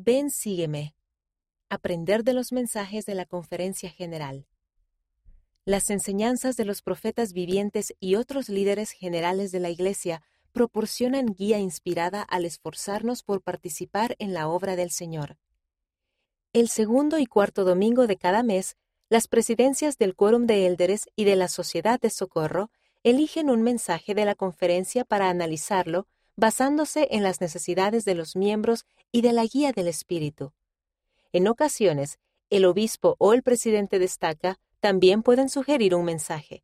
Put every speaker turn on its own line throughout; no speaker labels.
Ven, sígueme. Aprender de los mensajes de la Conferencia General. Las enseñanzas de los profetas vivientes y otros líderes generales de la Iglesia proporcionan guía inspirada al esforzarnos por participar en la obra del Señor. El segundo y cuarto domingo de cada mes, las presidencias del Quórum de Élderes y de la Sociedad de Socorro eligen un mensaje de la conferencia para analizarlo basándose en las necesidades de los miembros y de la guía del Espíritu. En ocasiones, el obispo o el presidente destaca también pueden sugerir un mensaje.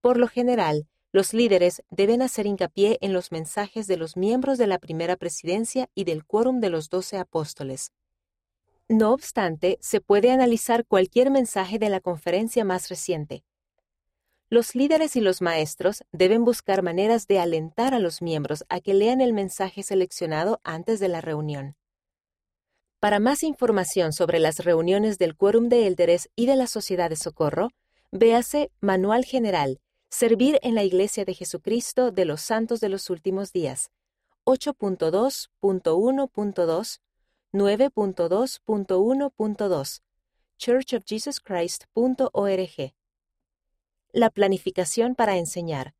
Por lo general, los líderes deben hacer hincapié en los mensajes de los miembros de la primera presidencia y del quórum de los doce apóstoles. No obstante, se puede analizar cualquier mensaje de la conferencia más reciente. Los líderes y los maestros deben buscar maneras de alentar a los miembros a que lean el mensaje seleccionado antes de la reunión. Para más información sobre las reuniones del Quórum de Élderes y de la Sociedad de Socorro, véase Manual General, Servir en la Iglesia de Jesucristo de los Santos de los Últimos Días, 8.2.1.2, 9.2.1.2, churchofjesuschrist.org. La planificación para enseñar.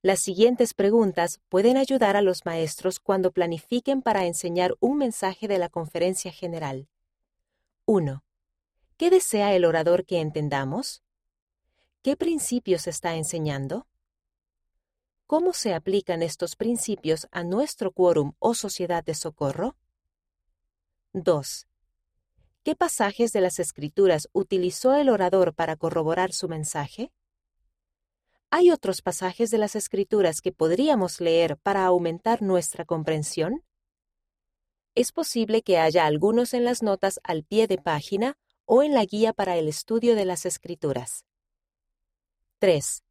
Las siguientes preguntas pueden ayudar a los maestros cuando planifiquen para enseñar un mensaje de la conferencia general. 1. ¿Qué desea el orador que entendamos? ¿Qué principios está enseñando? ¿Cómo se aplican estos principios a nuestro quórum o sociedad de socorro? 2. ¿Qué pasajes de las Escrituras utilizó el orador para corroborar su mensaje? ¿Hay otros pasajes de las Escrituras que podríamos leer para aumentar nuestra comprensión? Es posible que haya algunos en las notas al pie de página o en la guía para el estudio de las Escrituras. 3.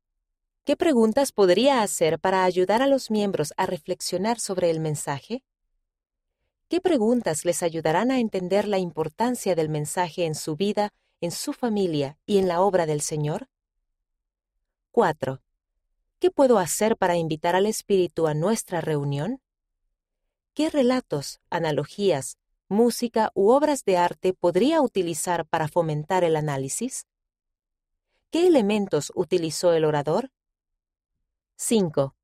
¿Qué preguntas podría hacer para ayudar a los miembros a reflexionar sobre el mensaje? ¿Qué preguntas les ayudarán a entender la importancia del mensaje en su vida, en su familia y en la obra del Señor? 4. ¿Qué puedo hacer para invitar al Espíritu a nuestra reunión? ¿Qué relatos, analogías, música u obras de arte podría utilizar para fomentar el análisis? ¿Qué elementos utilizó el orador? 5.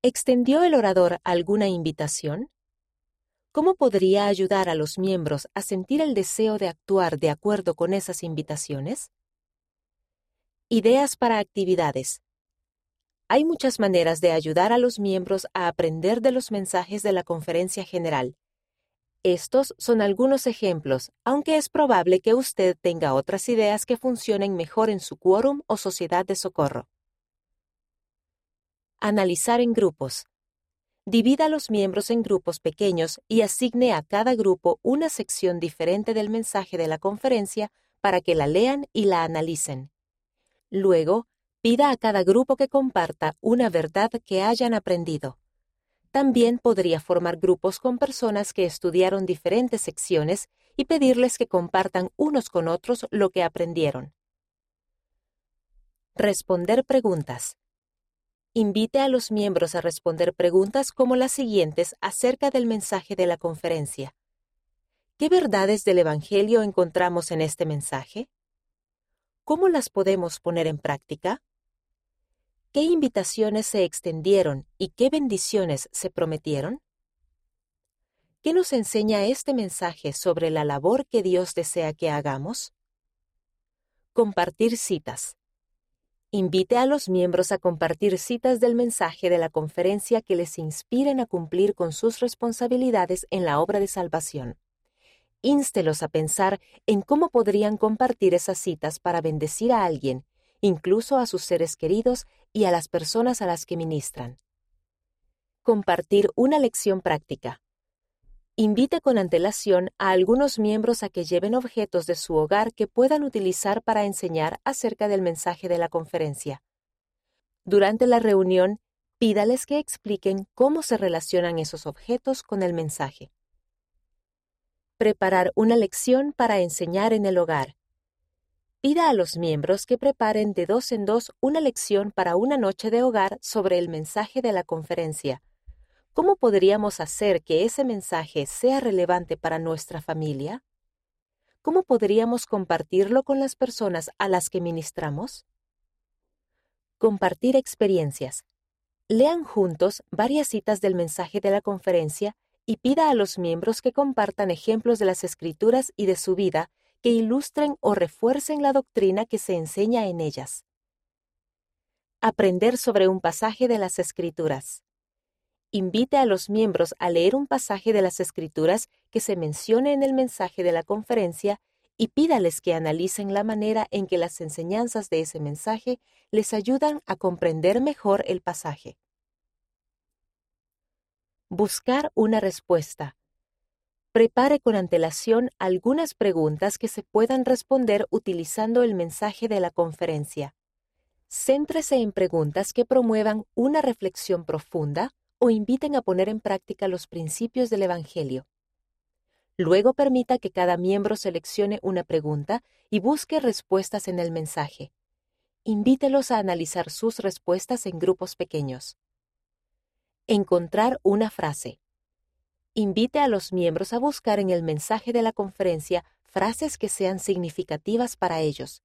¿Extendió el orador alguna invitación? ¿Cómo podría ayudar a los miembros a sentir el deseo de actuar de acuerdo con esas invitaciones? Ideas para actividades. Hay muchas maneras de ayudar a los miembros a aprender de los mensajes de la conferencia general. Estos son algunos ejemplos, aunque es probable que usted tenga otras ideas que funcionen mejor en su quórum o sociedad de socorro. Analizar en grupos. Divida a los miembros en grupos pequeños y asigne a cada grupo una sección diferente del mensaje de la conferencia para que la lean y la analicen. Luego, pida a cada grupo que comparta una verdad que hayan aprendido. También podría formar grupos con personas que estudiaron diferentes secciones y pedirles que compartan unos con otros lo que aprendieron. Responder preguntas. Invite a los miembros a responder preguntas como las siguientes acerca del mensaje de la conferencia. ¿Qué verdades del Evangelio encontramos en este mensaje? ¿Cómo las podemos poner en práctica? ¿Qué invitaciones se extendieron y qué bendiciones se prometieron? ¿Qué nos enseña este mensaje sobre la labor que Dios desea que hagamos? Compartir citas. Invite a los miembros a compartir citas del mensaje de la conferencia que les inspiren a cumplir con sus responsabilidades en la obra de salvación ínstelos a pensar en cómo podrían compartir esas citas para bendecir a alguien, incluso a sus seres queridos y a las personas a las que ministran. Compartir una lección práctica. Invite con antelación a algunos miembros a que lleven objetos de su hogar que puedan utilizar para enseñar acerca del mensaje de la conferencia. Durante la reunión, pídales que expliquen cómo se relacionan esos objetos con el mensaje. Preparar una lección para enseñar en el hogar. Pida a los miembros que preparen de dos en dos una lección para una noche de hogar sobre el mensaje de la conferencia. ¿cómo podríamos hacer que ese mensaje sea relevante para nuestra familia? ¿Cómo podríamos compartirlo con las personas a las que ministramos? Compartir experiencias. Lean juntos varias citas del mensaje de la conferencia y pida a los miembros que compartan ejemplos de las escrituras y de su vida que ilustren o refuercen la doctrina que se enseña en ellas. Aprender sobre un pasaje de las escrituras. Invite a los miembros a leer un pasaje de las escrituras que se mencione en el mensaje de la conferencia y pídales que analicen la manera en que las enseñanzas de ese mensaje les ayudan a comprender mejor el pasaje. Buscar una respuesta. Prepare con antelación algunas preguntas que se puedan responder utilizando el mensaje de la conferencia. Céntrese en preguntas que promuevan una reflexión profunda o inviten a poner en práctica los principios del Evangelio. Luego permita que cada miembro seleccione una pregunta y busque respuestas en el mensaje. Invítelos a analizar sus respuestas en grupos pequeños. Encontrar una frase. Invite a los miembros a buscar en el mensaje de la conferencia frases que sean significativas para ellos.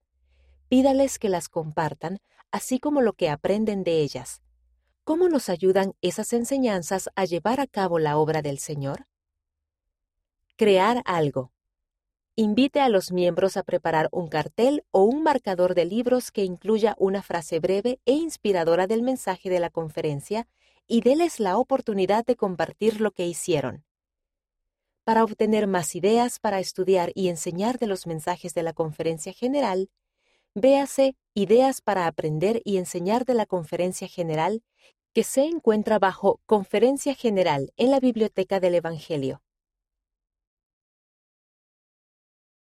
Pídales que las compartan, así como lo que aprenden de ellas. ¿Cómo nos ayudan esas enseñanzas a llevar a cabo la obra del Señor? Crear algo. Invite a los miembros a preparar un cartel o un marcador de libros que incluya una frase breve e inspiradora del mensaje de la conferencia y déles la oportunidad de compartir lo que hicieron. Para obtener más ideas para estudiar y enseñar de los mensajes de la conferencia general, véase Ideas para aprender y enseñar de la Conferencia General, que se encuentra bajo Conferencia General en la Biblioteca del Evangelio.